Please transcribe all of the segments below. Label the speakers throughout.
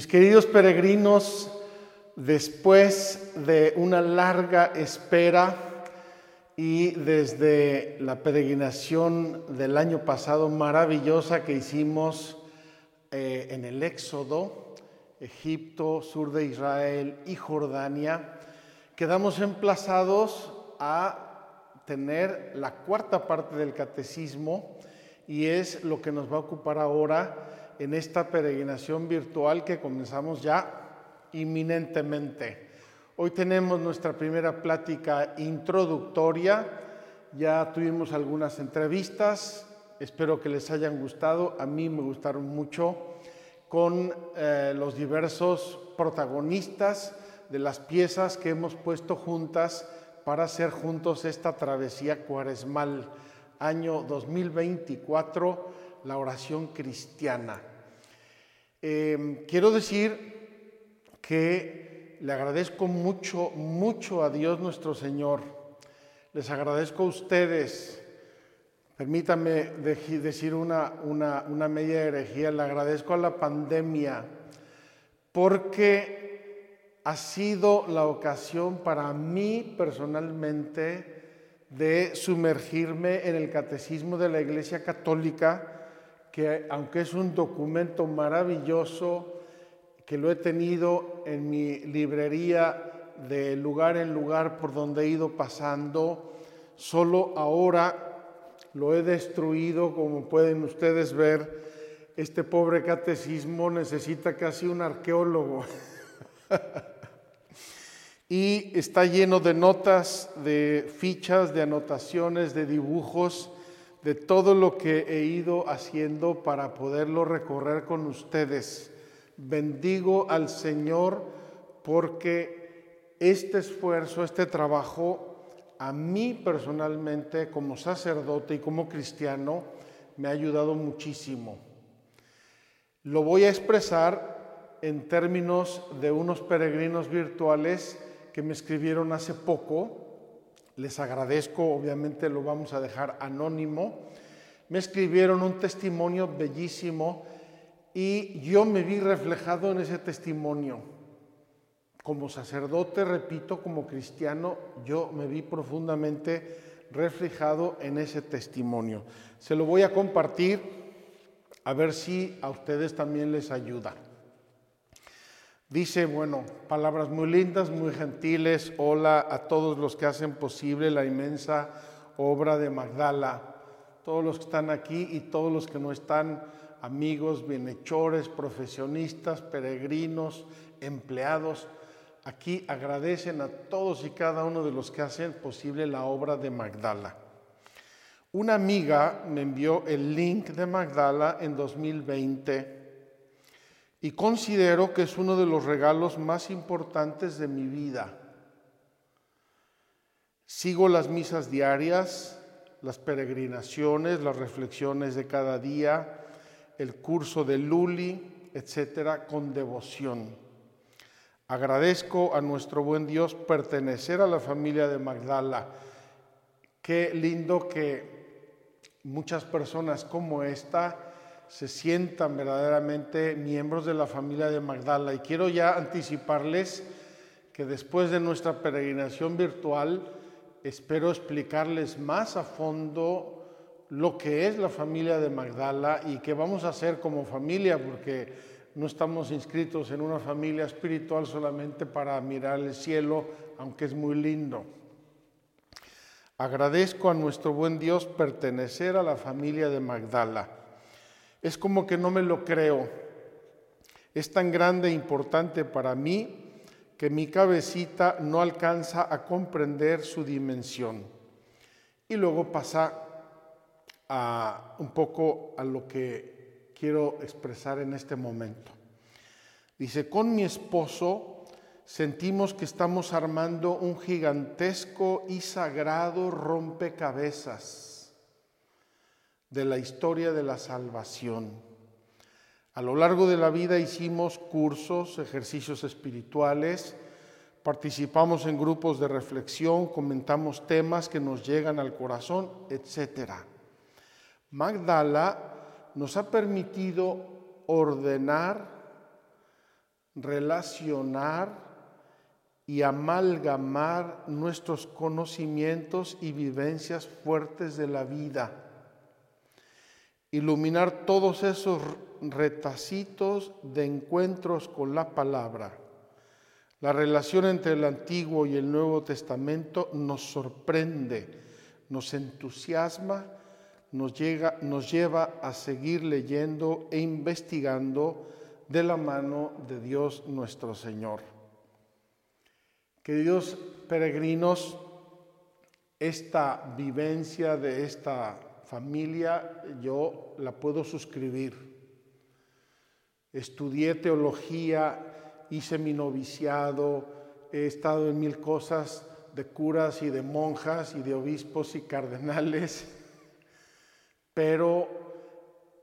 Speaker 1: Mis queridos peregrinos, después de una larga espera y desde la peregrinación del año pasado maravillosa que hicimos eh, en el Éxodo, Egipto, sur de Israel y Jordania, quedamos emplazados a tener la cuarta parte del catecismo y es lo que nos va a ocupar ahora en esta peregrinación virtual que comenzamos ya inminentemente. Hoy tenemos nuestra primera plática introductoria, ya tuvimos algunas entrevistas, espero que les hayan gustado, a mí me gustaron mucho, con eh, los diversos protagonistas de las piezas que hemos puesto juntas para hacer juntos esta travesía cuaresmal, año 2024, la oración cristiana. Em, quiero decir que le agradezco mucho, mucho a Dios nuestro Señor. Les agradezco a ustedes. Permítanme decir una, una, media herejía. Le agradezco a la pandemia porque ha sido la ocasión para mí personalmente de sumergirme en el catecismo de la Iglesia Católica que aunque es un documento maravilloso, que lo he tenido en mi librería de lugar en lugar por donde he ido pasando, solo ahora lo he destruido, como pueden ustedes ver, este pobre catecismo necesita casi un arqueólogo. y está lleno de notas, de fichas, de anotaciones, de dibujos de todo lo que he ido haciendo para poderlo recorrer con ustedes. Bendigo al Señor porque este esfuerzo, este trabajo, a mí personalmente como sacerdote y como cristiano, me ha ayudado muchísimo. Lo voy a expresar en términos de unos peregrinos virtuales que me escribieron hace poco les agradezco, obviamente lo vamos a dejar anónimo. Me escribieron un testimonio bellísimo y yo me vi reflejado en ese testimonio. Como sacerdote, repito, como cristiano, yo me vi profundamente reflejado en ese testimonio. Se lo voy a compartir a ver si a ustedes también les ayuda. Dice, bueno, palabras muy lindas, muy gentiles. Hola a todos los que hacen posible la inmensa obra de Magdala. Todos los que están aquí y todos los que no están, amigos, bienhechores, profesionistas, peregrinos, empleados. Aquí agradecen a todos y cada uno de los que hacen posible la obra de Magdala. Una amiga me envió el link de Magdala en 2020 y considero que es uno de los regalos más importantes de mi vida. Sigo las misas diarias, las peregrinaciones, las reflexiones de cada día, el curso de Luli, etcétera, con devoción. Agradezco a nuestro buen Dios pertenecer a la familia de Magdala. Qué lindo que muchas personas como esta se sientan verdaderamente miembros de la familia de Magdala. Y quiero ya anticiparles que después de nuestra peregrinación virtual, espero explicarles más a fondo lo que es la familia de Magdala y qué vamos a hacer como familia, porque no estamos inscritos en una familia espiritual solamente para mirar el cielo, aunque es muy lindo. Agradezco a nuestro buen Dios pertenecer a la familia de Magdala. Es como que no me lo creo. Es tan grande e importante para mí que mi cabecita no alcanza a comprender su dimensión. Y luego pasa a un poco a lo que quiero expresar en este momento. Dice, con mi esposo sentimos que estamos armando un gigantesco y sagrado rompecabezas de la historia de la salvación. A lo largo de la vida hicimos cursos, ejercicios espirituales, participamos en grupos de reflexión, comentamos temas que nos llegan al corazón, etc. Magdala nos ha permitido ordenar, relacionar y amalgamar nuestros conocimientos y vivencias fuertes de la vida, iluminar todos esos retacitos de encuentros con la palabra. La relación entre el Antiguo y el Nuevo Testamento nos sorprende, nos entusiasma, nos, llega, nos lleva a seguir leyendo e investigando de la mano de Dios nuestro Señor. Queridos peregrinos, esta vivencia de esta familia yo la puedo suscribir. Estudié teología, hice mi noviciado, he estado en mil cosas de curas y de monjas y de obispos y cardenales, pero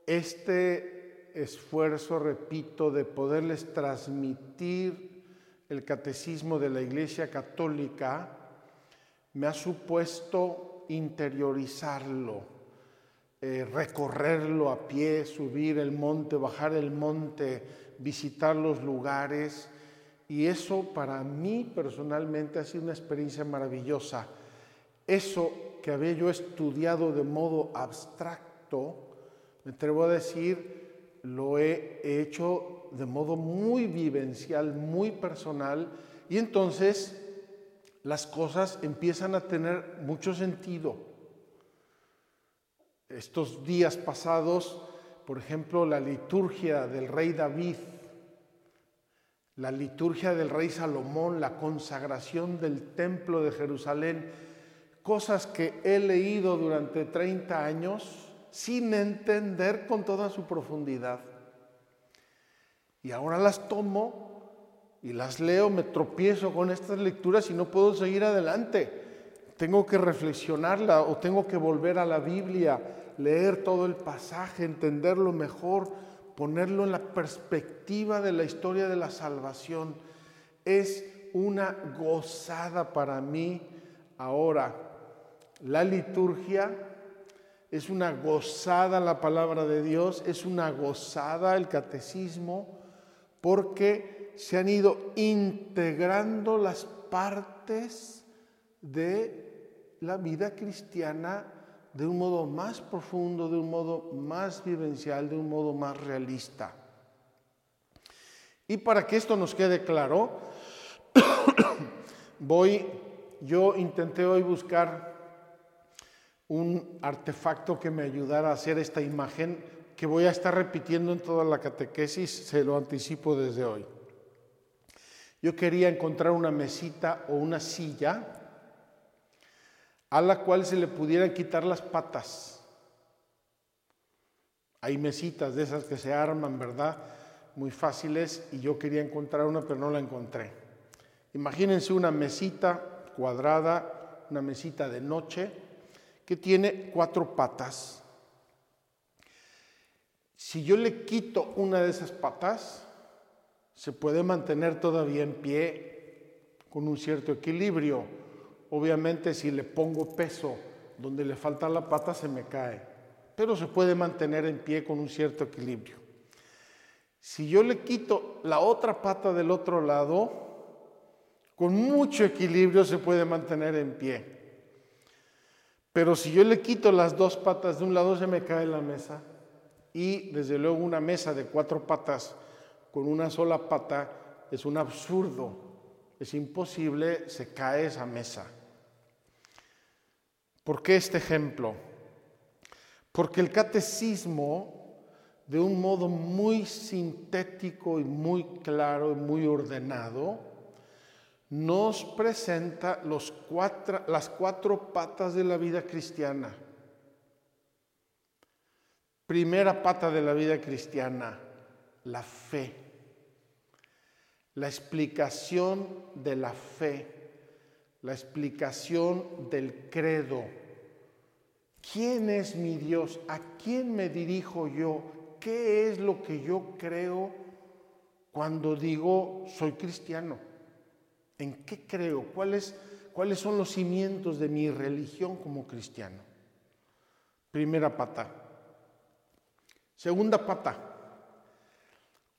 Speaker 1: este esfuerzo, repito, de poderles transmitir el catecismo de la Iglesia Católica, me ha supuesto interiorizarlo eh, recorrerlo a pie, subir el monte, bajar el monte, visitar los lugares. Y eso para mí personalmente ha sido una experiencia maravillosa. Eso que había yo estudiado de modo abstracto, me atrevo a decir, lo he hecho de modo muy vivencial, muy personal, y entonces las cosas empiezan a tener mucho sentido estos días pasados, por ejemplo, la liturgia del rey David, la liturgia del rey Salomón, la consagración del templo de Jerusalén, cosas que he leído durante 30 años sin entender con toda su profundidad. Y ahora las tomo y las leo, me tropiezo con estas lecturas y no puedo seguir adelante tengo que reflexionarla o tengo que volver a la Biblia, leer todo el pasaje, entenderlo mejor, ponerlo en la perspectiva de la historia de la salvación. Es una gozada para mí ahora. La liturgia es una gozada la palabra de Dios, es una gozada el catecismo, porque se han ido integrando las partes de la vida cristiana de un modo más profundo, de un modo más vivencial, de un modo más realista. Y para que esto nos quede claro, voy, yo intenté hoy buscar un artefacto que me ayudara a hacer esta imagen que voy a estar repitiendo en toda la catequesis, se lo anticipo desde hoy. Yo quería encontrar una mesita o una silla a la cual se le pudieran quitar las patas. Hay mesitas de esas que se arman, ¿verdad? Muy fáciles y yo quería encontrar una pero no la encontré. Imagínense una mesita cuadrada, una mesita de noche que tiene cuatro patas. Si yo le quito una de esas patas, se puede mantener todavía en pie con un cierto equilibrio Obviamente si le pongo peso donde le falta la pata se me cae, pero se puede mantener en pie con un cierto equilibrio. Si yo le quito la otra pata del otro lado, con mucho equilibrio se puede mantener en pie. Pero si yo le quito las dos patas de un lado se me cae la mesa y desde luego una mesa de cuatro patas con una sola pata es un absurdo, es imposible, se cae esa mesa. ¿Por qué este ejemplo? Porque el catecismo, de un modo muy sintético y muy claro y muy ordenado, nos presenta las cuatro patas de la vida cristiana. Primera pata de la vida cristiana, la fe. La explicación de la fe, la explicación del credo. ¿Quién es mi Dios? ¿A quién me dirijo yo? ¿Qué es lo que yo creo cuando digo soy cristiano? ¿En qué creo? ¿Cuáles, ¿Cuáles son los cimientos de mi religión como cristiano? Primera pata. Segunda pata.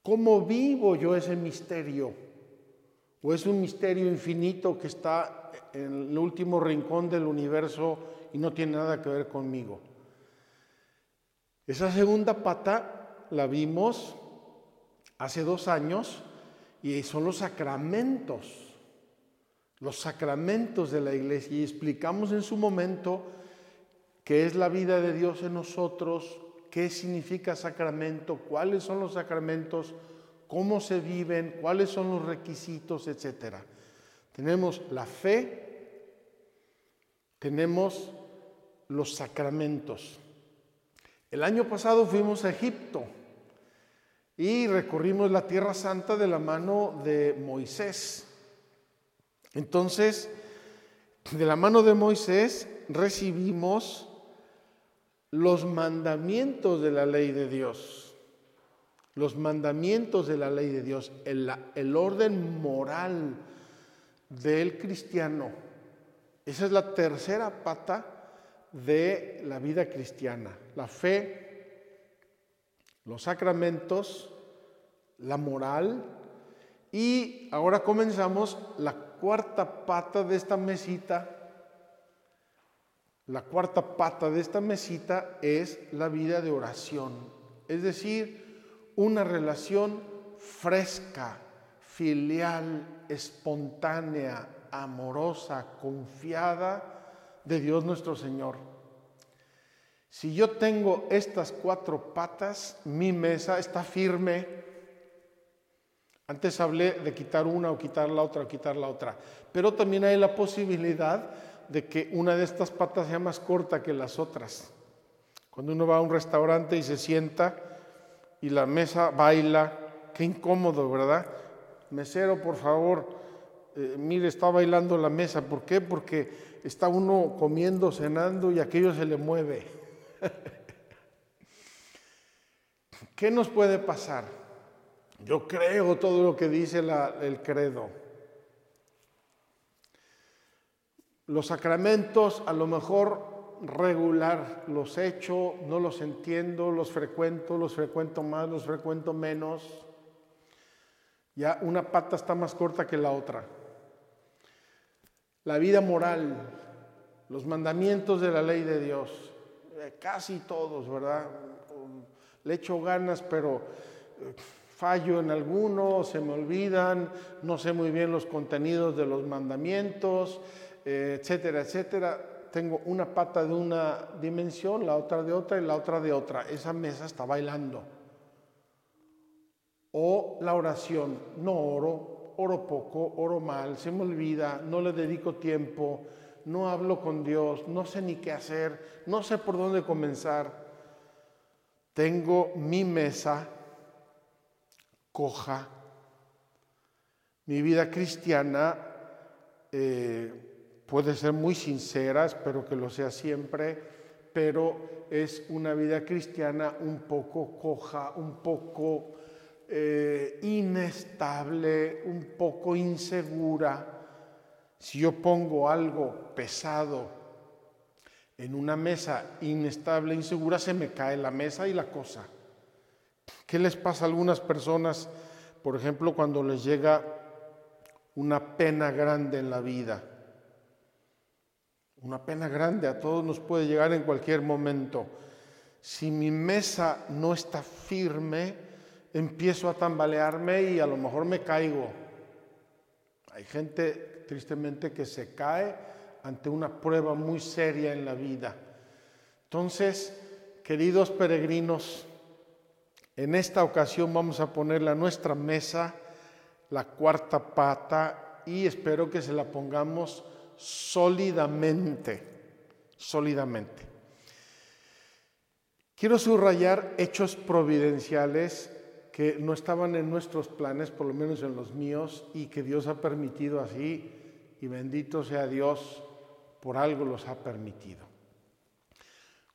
Speaker 1: ¿Cómo vivo yo ese misterio? ¿O es un misterio infinito que está en el último rincón del universo y no tiene nada que ver conmigo? Esa segunda pata la vimos hace dos años y son los sacramentos los sacramentos de la iglesia y explicamos en su momento qué es la vida de Dios en nosotros, qué significa sacramento, cuáles son los sacramentos, cómo se viven, cuáles son los requisitos, etc. Tenemos la fe, tenemos los sacramentos. El año pasado fuimos a Egipto y recorrimos la Tierra Santa de la mano de Moisés. Entonces, de la mano de Moisés recibimos los mandamientos de la ley de Dios, los mandamientos de la ley de Dios, el, orden moral del cristiano. Esa es la tercera pata de la vida cristiana, la fe, los sacramentos, la moral. Y ahora comenzamos la cuarta pata de esta mesita, la cuarta pata de esta mesita es la vida de oración, es decir, una relación fresca, filial, espontánea, amorosa, confiada de Dios nuestro Señor. Si yo tengo estas cuatro patas, mi mesa está firme, antes hablé de quitar una o quitar la otra o quitar la otra, pero también hay la posibilidad de que una de estas patas sea más corta que las otras. Cuando uno va a un restaurante y se sienta y la mesa baila, qué incómodo, ¿verdad? Mesero, por favor, eh, mire, está bailando la mesa. ¿Por qué? Porque está uno comiendo, cenando y aquello se le mueve. ¿Qué nos puede pasar? Yo creo todo lo que dice el credo. Los sacramentos a lo mejor regular los echo, no los entiendo, los frecuento, los frecuento más, los frecuento menos. Ya una pata está más corta que la otra. La vida moral, los mandamientos de la ley de Dios, eh, casi todos, ¿verdad? Le echo ganas, pero eh, fallo en alguno, se me olvidan, no sé muy bien los contenidos de los mandamientos, eh, etcétera, etcétera. Tengo una pata de una dimensión, la otra de otra y la otra de otra. Esa mesa está bailando. O la oración, no oro, oro poco, oro mal, se me olvida, no le dedico tiempo, no hablo con Dios, no sé ni qué hacer, no sé por dónde comenzar. Tengo mi mesa coja. Mi vida cristiana eh, puede ser muy sincera, espero que lo sea siempre, pero es una vida cristiana un poco coja, un poco eh, inestable, un poco insegura. Si yo pongo algo pesado en una mesa inestable, insegura, se me cae la mesa y la cosa. ¿Qué les pasa a algunas personas, por ejemplo, cuando les llega una pena grande en la vida? Una pena grande a todos nos puede llegar en cualquier momento. Si mi mesa no está firme, empiezo a tambalearme y a lo mejor me caigo. Hay gente, tristemente, que se cae ante una prueba muy seria en la vida. Entonces, queridos peregrinos, en esta ocasión vamos a ponerle a nuestra mesa la cuarta pata y espero que se la pongamos sólidamente, sólidamente. Quiero subrayar hechos providenciales que no estaban en nuestros planes, por lo menos en los míos, y que Dios ha permitido así, y bendito sea Dios, por algo los ha permitido.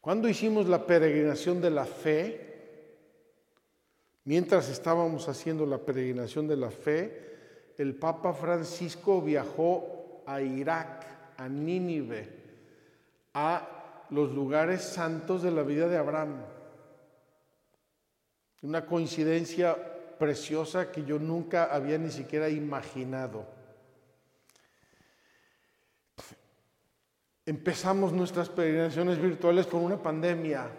Speaker 1: Cuando hicimos la peregrinación de la fe, mientras estábamos haciendo la peregrinación de la fe, el Papa Francisco viajó a Irak, a Nínive, a los lugares santos de la vida de Abraham. Una coincidencia preciosa que yo nunca había ni siquiera imaginado. Empezamos nuestras peregrinaciones virtuales con una pandemia,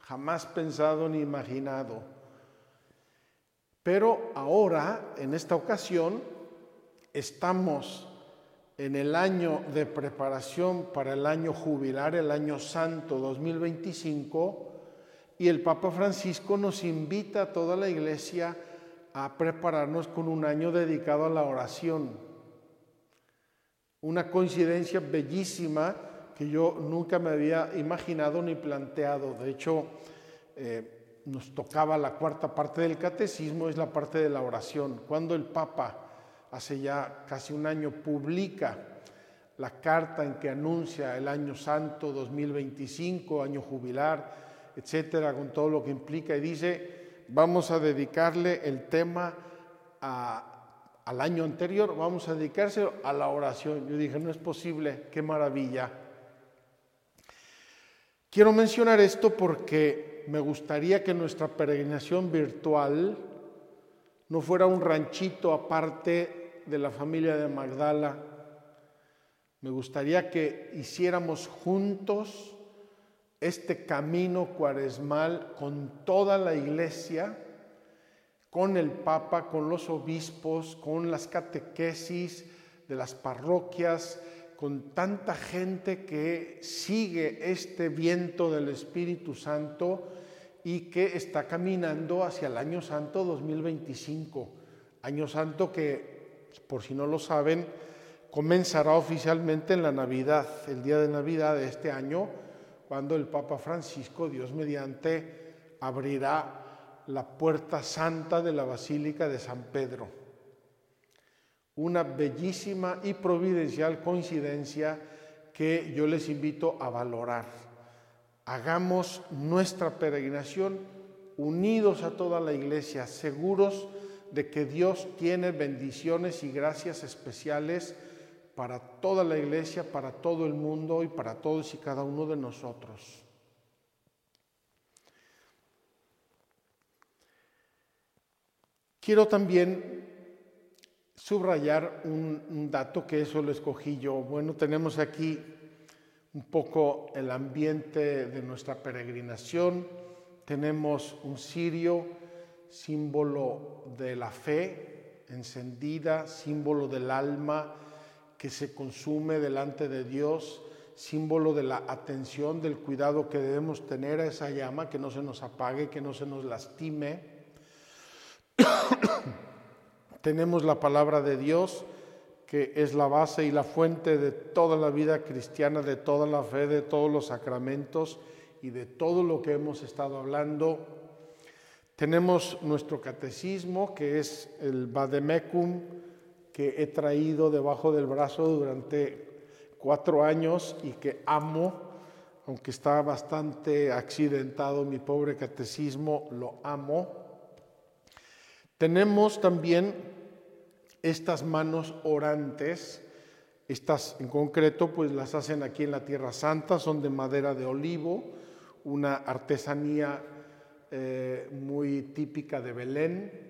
Speaker 1: jamás pensado ni imaginado. Pero ahora, en esta ocasión, estamos en el año de preparación para el año jubilar, el año santo 2025, y el Papa Francisco nos invita a toda la iglesia a prepararnos con un año dedicado a la oración. Una coincidencia bellísima que yo nunca me había imaginado ni planteado. De hecho, eh, nos tocaba la cuarta parte del catecismo, es la parte de la oración. Cuando el Papa, hace ya casi un año, publica la carta en que anuncia el año santo 2025, año jubilar, etcétera, con todo lo que implica, y dice, vamos a dedicarle el tema al año anterior, vamos a dedicarse a la oración. Yo dije, no es posible, qué maravilla. Quiero mencionar esto porque me gustaría que nuestra peregrinación virtual no fuera un ranchito aparte de la familia de Magdala. Me gustaría que hiciéramos juntos este camino cuaresmal con toda la iglesia, con el Papa, con los obispos, con las catequesis de las parroquias, con tanta gente que sigue este viento del Espíritu Santo y que está caminando hacia el Año Santo 2025. Año Santo que, por si no lo saben, comenzará oficialmente en la Navidad, el día de Navidad de este año, cuando el Papa Francisco, Dios mediante, abrirá la puerta santa de la Basílica de San Pedro. Una bellísima y providencial coincidencia que yo les invito a valorar. Hagamos nuestra peregrinación unidos a toda la iglesia, seguros de que Dios tiene bendiciones y gracias especiales para toda la iglesia, para todo el mundo y para todos y cada uno de nosotros. Quiero también subrayar un, dato que eso lo escogí yo. Bueno, tenemos aquí un poco el ambiente de nuestra peregrinación. Tenemos un cirio, símbolo de la fe encendida, símbolo del alma, que se consume delante de Dios, símbolo de la atención, del cuidado que debemos tener a esa llama, que no se nos apague, que no se nos lastime. Tenemos la palabra de Dios, que es la base y la fuente de toda la vida cristiana, de toda la fe, de todos los sacramentos y de todo lo que hemos estado hablando. Tenemos nuestro catecismo, que es el Bademecum, que he traído debajo del brazo durante cuatro años y que amo, aunque está bastante accidentado mi pobre catecismo, lo amo. Tenemos también estas manos orantes, estas en concreto pues las hacen aquí en la Tierra Santa, son de madera de olivo, una artesanía eh, muy típica de Belén,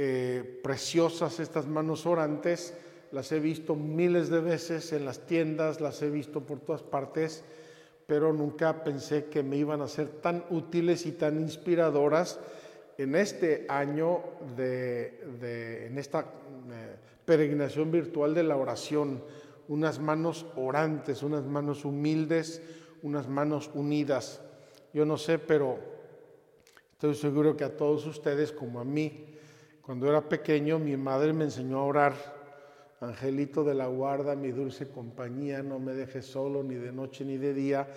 Speaker 1: eh, preciosas estas manos orantes, las he visto miles de veces en las tiendas, las he visto por todas partes, pero nunca pensé que me iban a ser tan útiles y tan inspiradoras en este año de, en esta eh, peregrinación virtual de la oración, unas manos orantes, unas manos humildes, unas manos unidas. Yo no sé, pero estoy seguro que a todos ustedes como a mí, cuando era pequeño, mi madre me enseñó a orar Angelito de la guarda, mi dulce compañía, no me dejes solo ni de noche ni de día.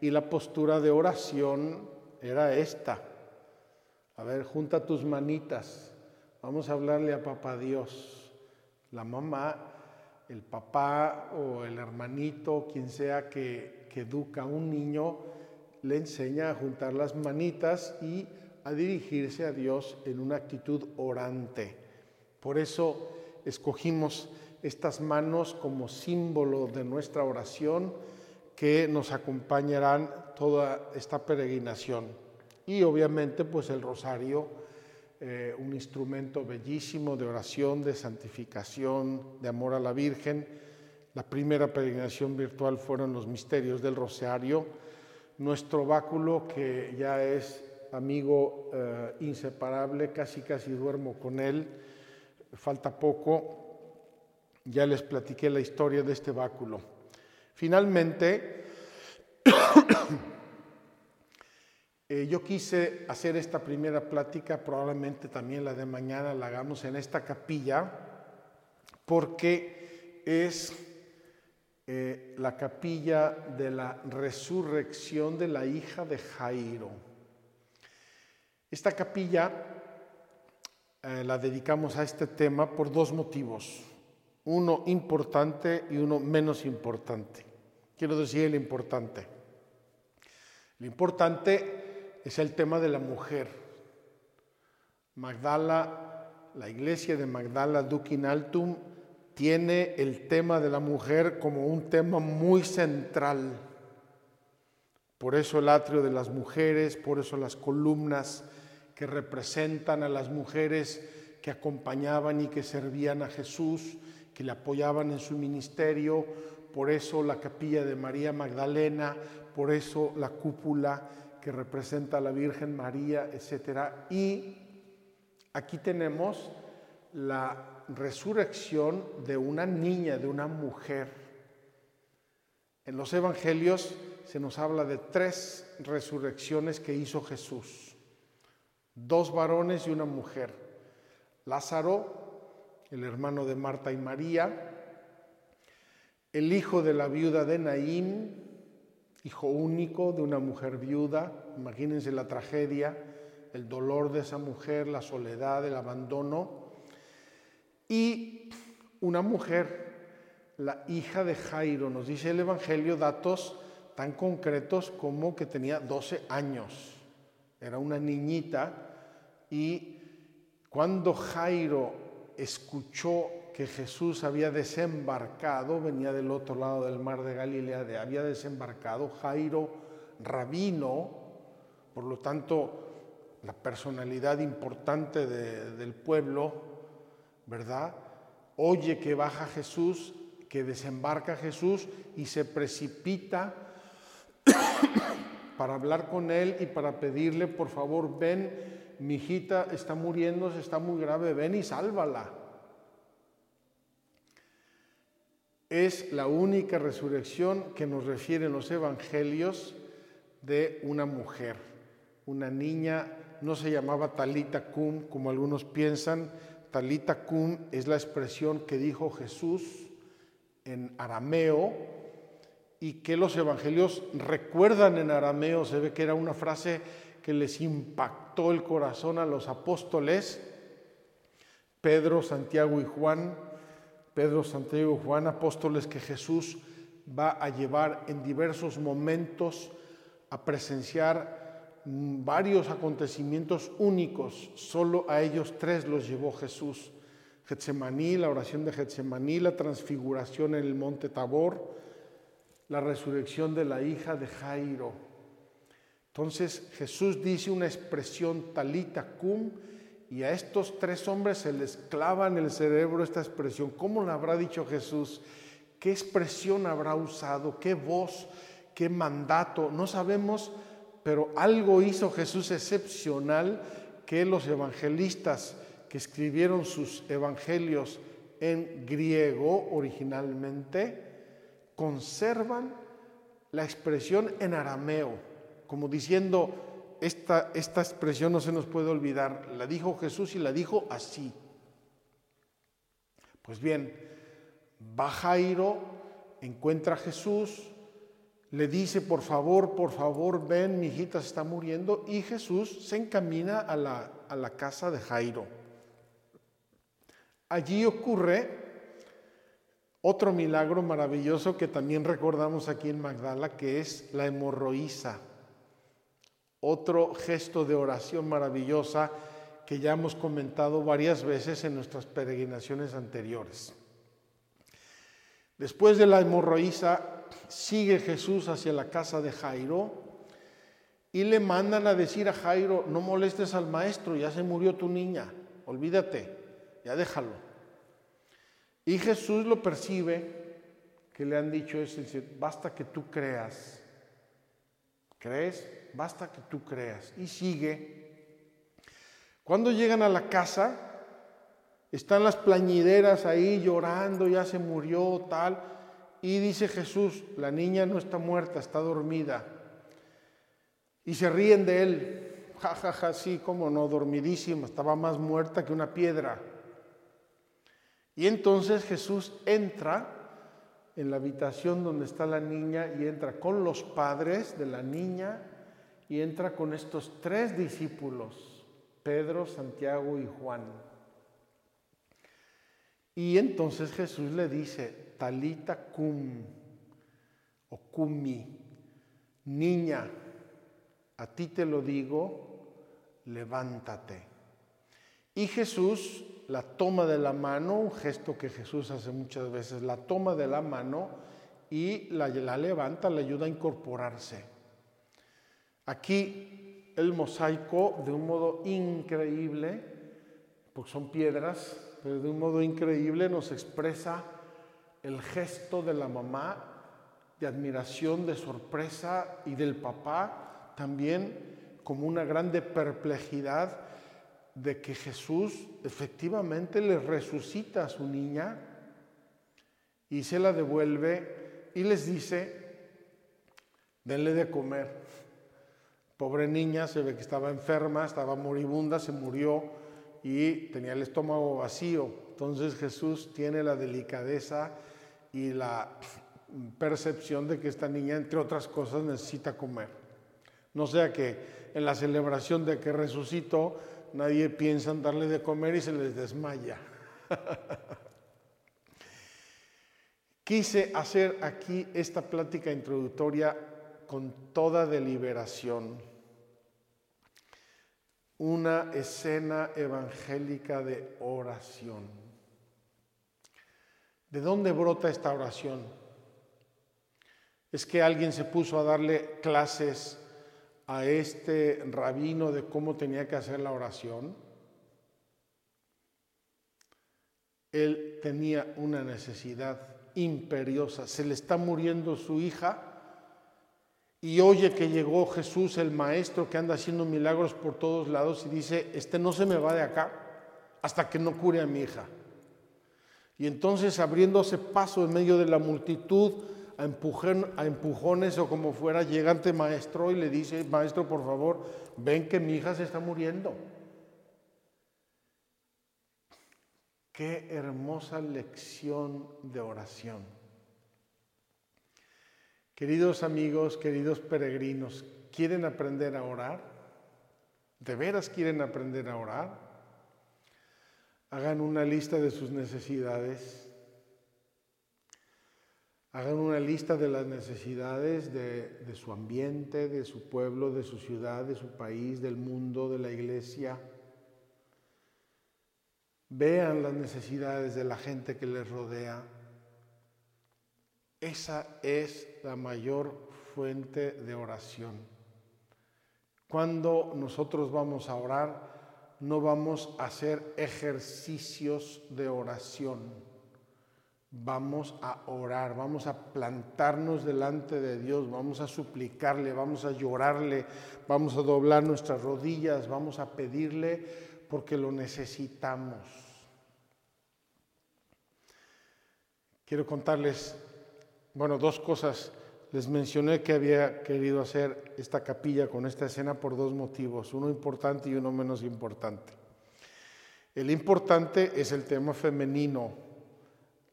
Speaker 1: Y la postura de oración era esta. A ver, junta tus manitas. Vamos a hablarle a papá Dios. La mamá, el papá o el hermanito, quien sea que, que educa a un niño, le enseña a juntar las manitas y a dirigirse a Dios en una actitud orante. Por eso escogimos estas manos como símbolo de nuestra oración que nos acompañarán toda esta peregrinación. Y obviamente pues el rosario, eh, un instrumento bellísimo de oración, de santificación, de amor a la Virgen. La primera peregrinación virtual fueron los misterios del rosario. Nuestro báculo, que ya es amigo eh, inseparable, casi casi duermo con él, falta poco, ya les platiqué la historia de este báculo. Finalmente, eh, yo quise hacer esta primera plática, probablemente también la de mañana la hagamos en esta capilla, porque es eh, la capilla de la resurrección de la hija de Jairo. Esta capilla eh, la dedicamos a este tema por dos motivos uno importante y uno menos importante. Quiero decir el importante. Lo importante es el tema de la mujer. Magdala, la iglesia de Magdala Duquin Altum, tiene el tema de la mujer como un tema muy central. Por eso el atrio de las mujeres, por eso las columnas que representan a las mujeres que acompañaban y que servían a Jesús, que le apoyaban en su ministerio, por eso la capilla de María Magdalena, por eso la cúpula que representa a la Virgen María, etc. Y aquí tenemos la resurrección de una niña, de una mujer. En los evangelios se nos habla de tres resurrecciones que hizo Jesús. Dos varones y una mujer. Lázaro el hermano de Marta y María, el hijo de la viuda de Naín, hijo único de una mujer viuda, imagínense la tragedia, el dolor de esa mujer, la soledad, el abandono, y una mujer, la hija de Jairo, nos dice el Evangelio datos tan concretos como que tenía 12 años, era una niñita, y cuando Jairo escuchó que Jesús había desembarcado, venía del otro lado del mar de Galilea, había desembarcado Jairo, rabino, por lo tanto, la personalidad importante del pueblo, ¿verdad? Oye que baja Jesús, que desembarca Jesús y se precipita para hablar con él y para pedirle, por favor, ven mi hijita está muriendo, se está muy grave, ven y sálvala. Es la única resurrección que nos refieren los evangelios de una mujer, una niña, no se llamaba Talita Cum, como algunos piensan, Talita Cum es la expresión que dijo Jesús en arameo y que los evangelios recuerdan en arameo, se ve que era una frase que les impactó el corazón a los apóstoles, Pedro, Santiago y Juan, Pedro, Santiago y Juan, apóstoles que Jesús va a llevar en diversos momentos a presenciar varios acontecimientos únicos, solo a ellos tres los llevó Jesús. Getsemaní, la oración de Getsemaní, la transfiguración en el monte Tabor, la resurrección de la hija de Jairo. Entonces Jesús dice una expresión talita cum y a estos tres hombres se les clava en el cerebro esta expresión. ¿Cómo la habrá dicho Jesús? ¿Qué expresión habrá usado? ¿Qué voz? ¿Qué mandato? No sabemos, pero algo hizo Jesús excepcional que los evangelistas que escribieron sus evangelios en griego originalmente conservan la expresión en arameo como diciendo, esta, esta expresión no se nos puede olvidar, la dijo Jesús y la dijo así. Pues bien, Va Jairo, encuentra a Jesús, le dice, por favor, por favor, ven, mi hijita se está muriendo, y Jesús se encamina a la, a la casa de Jairo. Allí ocurre otro milagro maravilloso que también recordamos aquí en Magdala, que es la hemorroísa. Otro gesto de oración maravillosa que ya hemos comentado varias veces en nuestras peregrinaciones anteriores. Después de la hemorroísa, sigue Jesús hacia la casa de Jairo y le mandan a decir a Jairo, no molestes al maestro, ya se murió tu niña, olvídate, ya déjalo. Y Jesús lo percibe, que le han dicho es decir, basta que tú creas. ¿Crees? Basta que tú creas. Y sigue. Cuando llegan a la casa, están las plañideras ahí llorando, ya se murió, tal. Y dice Jesús, la niña no está muerta, está dormida. Y se ríen de él. Ja, ja, ja, sí, cómo no, dormidísima, estaba más muerta que una piedra. Y entonces Jesús entra en la habitación donde está la niña y entra con los padres de la niña y entra con estos tres discípulos, Pedro, Santiago y Juan. Y entonces Jesús le dice, talita cum o cumi, niña, a ti te lo digo, levántate. Y Jesús la toma de la mano, un gesto que Jesús hace muchas veces, la toma de la mano y la, levanta, le ayuda a incorporarse. Aquí el mosaico de un modo increíble, porque son piedras, pero de un modo increíble nos expresa el gesto de la mamá de admiración, de sorpresa y del papá también como una grande perplejidad de que Jesús efectivamente le resucita a su niña y se la devuelve y les dice, denle de comer. Pobre niña, se ve que estaba enferma, estaba moribunda, se murió y tenía el estómago vacío. Entonces Jesús tiene la delicadeza y la percepción de que esta niña, entre otras cosas, necesita comer. No sea que en la celebración de que resucitó, nadie piensa en darle de comer y se les desmaya. Quise hacer aquí esta plática introductoria con toda deliberación. Una escena evangélica de oración. ¿De dónde brota esta oración? ¿Es que alguien se puso a darle clases a este rabino de cómo tenía que hacer la oración, él tenía una necesidad imperiosa. Se le está muriendo su hija y oye que llegó Jesús, el maestro que anda haciendo milagros por todos lados y dice, este no se me va de acá hasta que no cure a mi hija. Y entonces abriéndose paso en medio de la multitud, a, a empujones o como fuera, llega ante maestro y le dice, maestro, por favor, ven que mi hija se está muriendo. Qué hermosa lección de oración. Queridos amigos, queridos peregrinos, ¿quieren aprender a orar? ¿De veras quieren aprender a orar? Hagan una lista de sus necesidades Hagan una lista de las necesidades de, su ambiente, de su pueblo, de su ciudad, de su país, del mundo, de la iglesia. Vean las necesidades de la gente que les rodea. Esa es la mayor fuente de oración. Cuando nosotros vamos a orar, no vamos a hacer ejercicios de oración vamos a orar, vamos a plantarnos delante de Dios, vamos a suplicarle, vamos a llorarle, vamos a doblar nuestras rodillas, vamos a pedirle porque lo necesitamos. Quiero contarles, bueno, dos cosas. Les mencioné que había querido hacer esta capilla con esta escena por dos motivos, uno importante y uno menos importante. El importante es el tema femenino,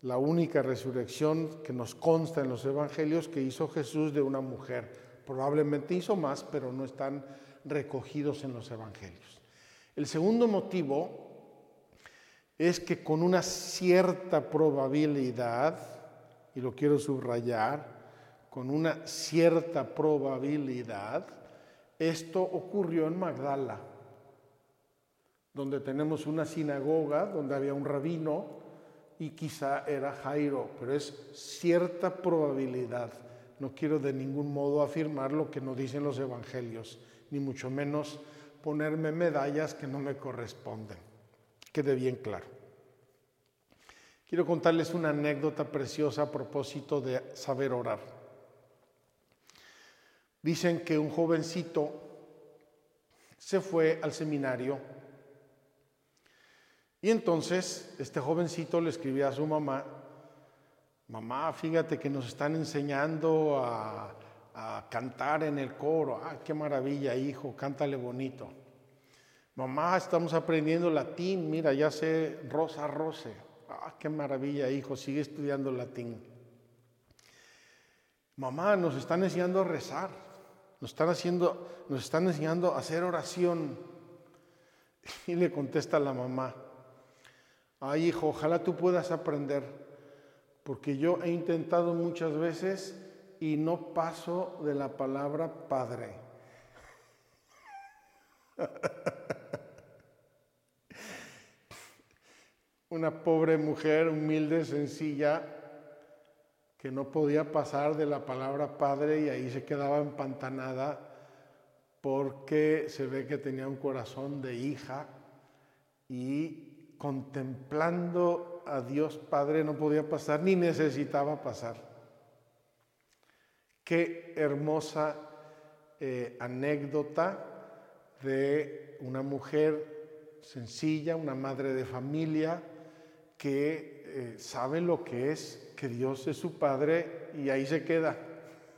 Speaker 1: la única resurrección que nos consta en los evangelios que hizo Jesús de una mujer. Probablemente hizo más, pero no están recogidos en los evangelios. El segundo motivo es que con una cierta probabilidad, y lo quiero subrayar, con una cierta probabilidad, esto ocurrió en Magdala, donde tenemos una sinagoga, donde había un rabino, y quizá era Jairo, pero es cierta probabilidad. No quiero de ningún modo afirmar lo que nos dicen los evangelios, ni mucho menos ponerme medallas que no me corresponden. Quede bien claro. Quiero contarles una anécdota preciosa a propósito de saber orar. Dicen que un jovencito se fue al seminario y entonces este jovencito le escribía a su mamá, mamá, fíjate que nos están enseñando a, cantar en el coro. Ah, qué maravilla, hijo, cántale bonito. Mamá, estamos aprendiendo latín, mira, ya sé rosa, rose. Ah, qué maravilla, hijo, sigue estudiando latín. Mamá, nos están enseñando a rezar, nos están, haciendo, nos están enseñando a hacer oración. Y le contesta la mamá, Ay, hijo, ojalá tú puedas aprender, porque yo he intentado muchas veces y no paso de la palabra padre. Una pobre mujer humilde, sencilla, que no podía pasar de la palabra padre y ahí se quedaba empantanada porque se ve que tenía un corazón de hija y contemplando a Dios Padre no podía pasar ni necesitaba pasar. Qué hermosa eh, anécdota de una mujer sencilla, una madre de familia, que eh, sabe lo que es que Dios es su Padre y ahí se queda.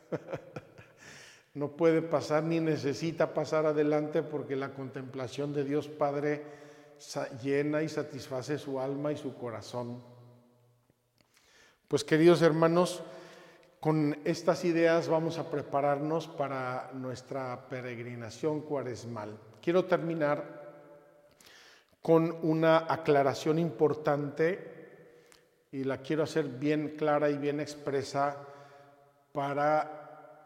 Speaker 1: no puede pasar ni necesita pasar adelante porque la contemplación de Dios Padre llena y satisface su alma y su corazón. Pues queridos hermanos, con estas ideas vamos a prepararnos para nuestra peregrinación cuaresmal. Quiero terminar con una aclaración importante y la quiero hacer bien clara y bien expresa para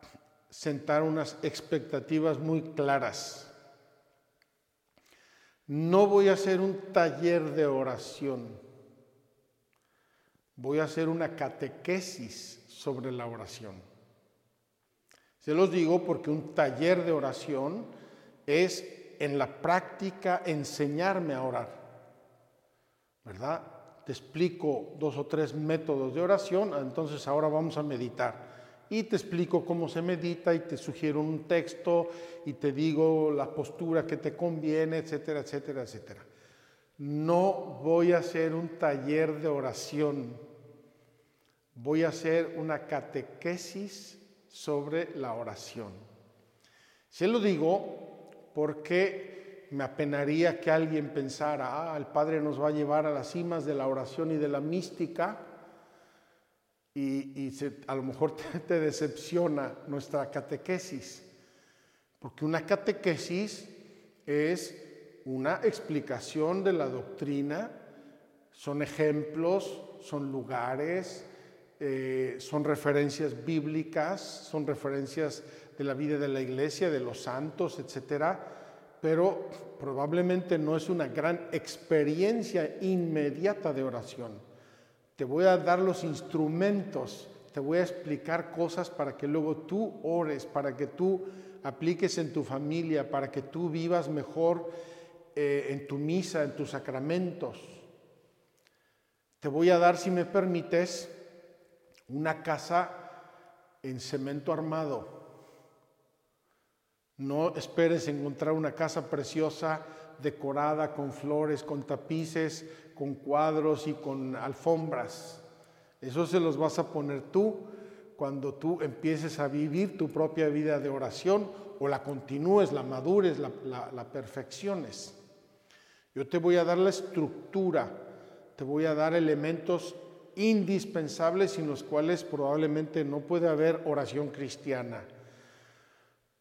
Speaker 1: sentar unas expectativas muy claras no voy a hacer un taller de oración, voy a hacer una catequesis sobre la oración. Se los digo porque un taller de oración es en la práctica enseñarme a orar, ¿verdad? Te explico dos o tres métodos de oración, entonces ahora vamos a meditar y te explico cómo se medita y te sugiero un texto y te digo la postura que te conviene, etcétera, etcétera, etcétera. No voy a hacer un taller de oración, voy a hacer una catequesis sobre la oración. Se lo digo porque me apenaría que alguien pensara, ah, el Padre nos va a llevar a las cimas de la oración y de la mística, y, a lo mejor te, decepciona nuestra catequesis, porque una catequesis es una explicación de la doctrina, son ejemplos, son lugares, eh, son referencias bíblicas, son referencias de la vida de la iglesia, de los santos, etcétera, pero probablemente no es una gran experiencia inmediata de oración. Te voy a dar los instrumentos, te voy a explicar cosas para que luego tú ores, para que tú apliques en tu familia, para que tú vivas mejor eh, en tu misa, en tus sacramentos. Te voy a dar, si me permites, una casa en cemento armado. No esperes encontrar una casa preciosa, decorada con flores, con tapices, con cuadros y con alfombras. Eso se los vas a poner tú cuando tú empieces a vivir tu propia vida de oración o la continúes, la madures, la, perfecciones. Yo te voy a dar la estructura, te voy a dar elementos indispensables sin los cuales probablemente no puede haber oración cristiana.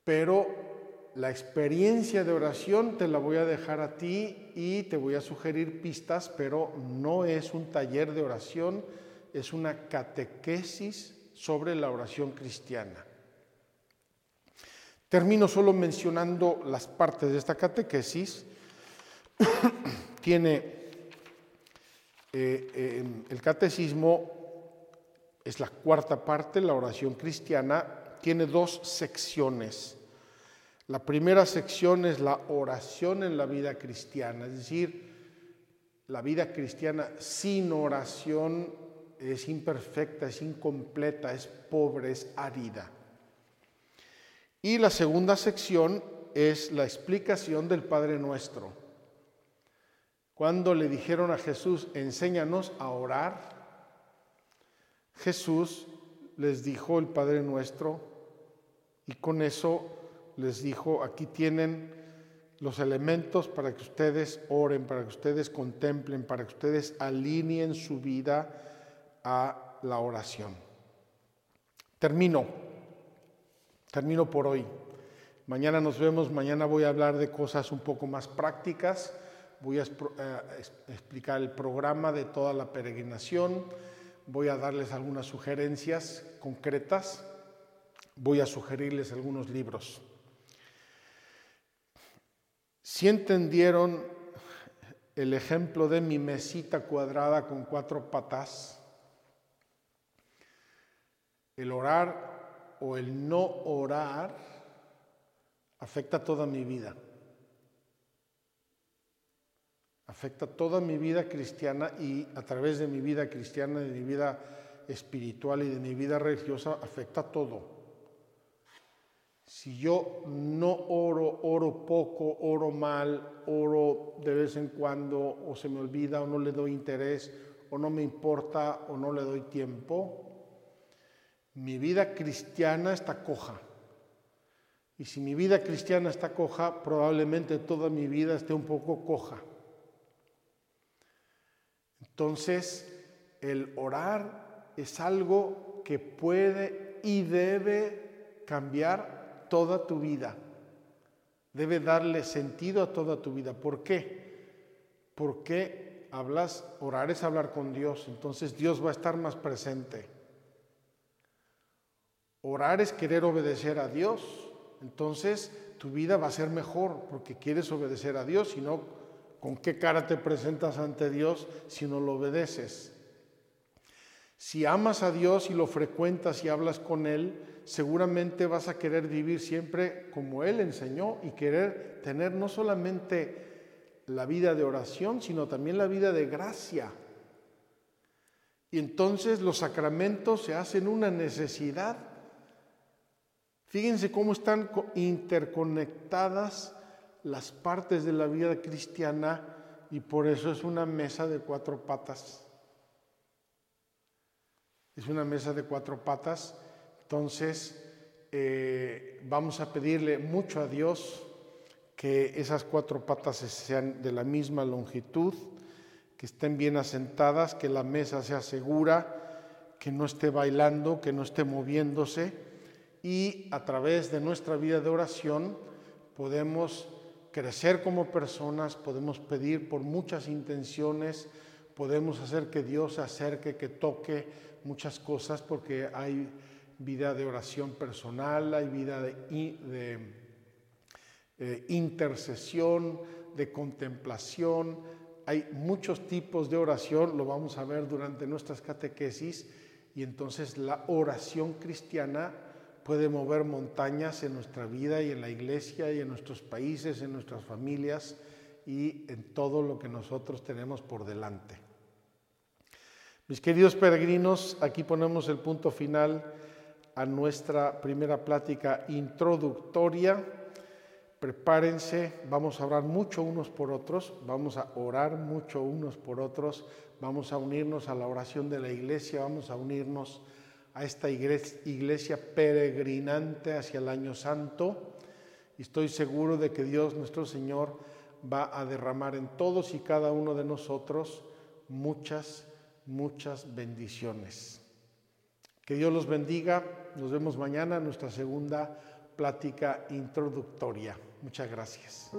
Speaker 1: Pero la experiencia de oración te la voy a dejar a ti y te voy a sugerir pistas, pero no es un taller de oración, es una catequesis sobre la oración cristiana. Termino solo mencionando las partes de esta catequesis. Tiene eh, eh, el catecismo, es la cuarta parte, la oración cristiana, tiene dos secciones. La primera sección es la oración en la vida cristiana, es decir, la vida cristiana sin oración es imperfecta, es incompleta, es pobre, es árida. Y la segunda sección es la explicación del Padre Nuestro. Cuando le dijeron a Jesús, enséñanos a orar, Jesús les dijo el Padre Nuestro y con eso les dijo, aquí tienen los elementos para que ustedes oren, para que ustedes contemplen, para que ustedes alineen su vida a la oración. Termino. Termino por hoy. Mañana nos vemos, mañana voy a hablar de cosas un poco más prácticas, voy a eh, explicar el programa de toda la peregrinación, voy a darles algunas sugerencias concretas, voy a sugerirles algunos libros. Si entendieron el ejemplo de mi mesita cuadrada con cuatro patas, el orar o el no orar afecta toda mi vida. Afecta toda mi vida cristiana y a través de mi vida cristiana, de mi vida espiritual y de mi vida religiosa, afecta todo. Si yo no oro, oro poco, oro mal, oro de vez en cuando, o se me olvida, o no le doy interés, o no me importa, o no le doy tiempo, mi vida cristiana está coja. Y si mi vida cristiana está coja, probablemente toda mi vida esté un poco coja. Entonces, el orar es algo que puede y debe cambiar toda tu vida. Debe darle sentido a toda tu vida. ¿Por qué? Porque hablas, orar es hablar con Dios. Entonces Dios va a estar más presente. Orar es querer obedecer a Dios. Entonces tu vida va a ser mejor porque quieres obedecer a Dios, si no, ¿con qué cara te presentas ante Dios si no lo obedeces? Si amas a Dios y lo frecuentas y hablas con Él, seguramente vas a querer vivir siempre como Él enseñó y querer tener no solamente la vida de oración, sino también la vida de gracia. Y entonces los sacramentos se hacen una necesidad Fíjense cómo están interconectadas las partes de la vida cristiana y por eso es una mesa de cuatro patas. Es una mesa de cuatro patas. Entonces, eh, vamos a pedirle mucho a Dios que esas cuatro patas sean de la misma longitud, que estén bien asentadas, que la mesa sea segura, que no esté bailando, que no esté moviéndose y a través de nuestra vida de oración podemos crecer como personas, podemos pedir por muchas intenciones, podemos hacer que Dios se acerque, que toque muchas cosas porque hay vida de oración personal, hay vida de, eh, intercesión, de contemplación, hay muchos tipos de oración, lo vamos a ver durante nuestras catequesis, y entonces la oración cristiana puede mover montañas en nuestra vida y en la iglesia y en nuestros países, en nuestras familias y en todo lo que nosotros tenemos por delante. Mis queridos peregrinos, aquí ponemos el punto final a nuestra primera plática introductoria. Prepárense, vamos a orar mucho unos por otros, vamos a orar mucho unos por otros, vamos a unirnos a la oración de la iglesia, vamos a unirnos a esta iglesia peregrinante hacia el año santo y estoy seguro de que Dios nuestro Señor va a derramar en todos y cada uno de nosotros muchas, muchas bendiciones. Que Dios los bendiga. Nos vemos mañana en nuestra segunda plática introductoria. Muchas gracias.